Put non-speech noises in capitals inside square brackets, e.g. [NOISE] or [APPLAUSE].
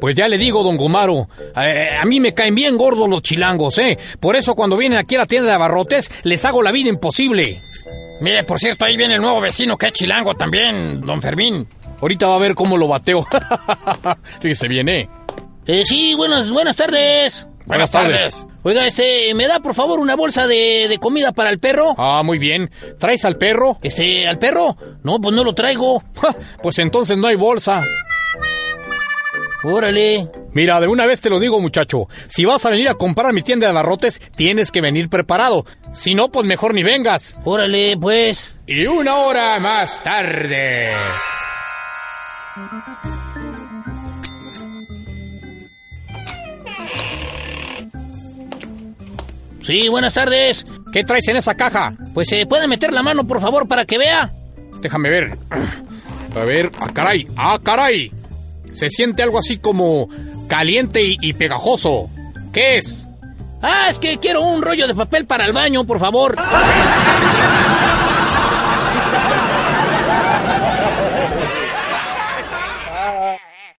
Pues ya le digo, don Gumaro, eh, a mí me caen bien gordos los chilangos, ¿eh? Por eso cuando vienen aquí a la tienda de abarrotes, les hago la vida imposible. Mire, por cierto, ahí viene el nuevo vecino que es chilango también, don Fermín. Ahorita va a ver cómo lo bateo. [LAUGHS] Fíjese bien, ¿eh? Eh, sí, buenas, buenas tardes. Buenas tardes. Oiga, este, ¿me da por favor una bolsa de, de comida para el perro? Ah, muy bien. ¿Traes al perro? Este, ¿al perro? No, pues no lo traigo. Ja, Pues entonces no hay bolsa. Órale. Mira, de una vez te lo digo, muchacho. Si vas a venir a comprar a mi tienda de abarrotes, tienes que venir preparado. Si no, pues mejor ni vengas. Órale, pues. Y una hora más tarde. Sí, buenas tardes. ¿Qué traes en esa caja? Pues se puede meter la mano, por favor, para que vea. Déjame ver. [CLEARS THROAT] A ver, ah, caray, ah, caray. Se siente algo así como caliente y, y pegajoso. ¿Qué es? Ah, es que quiero un rollo de papel para el baño, por favor. [LAUGHS]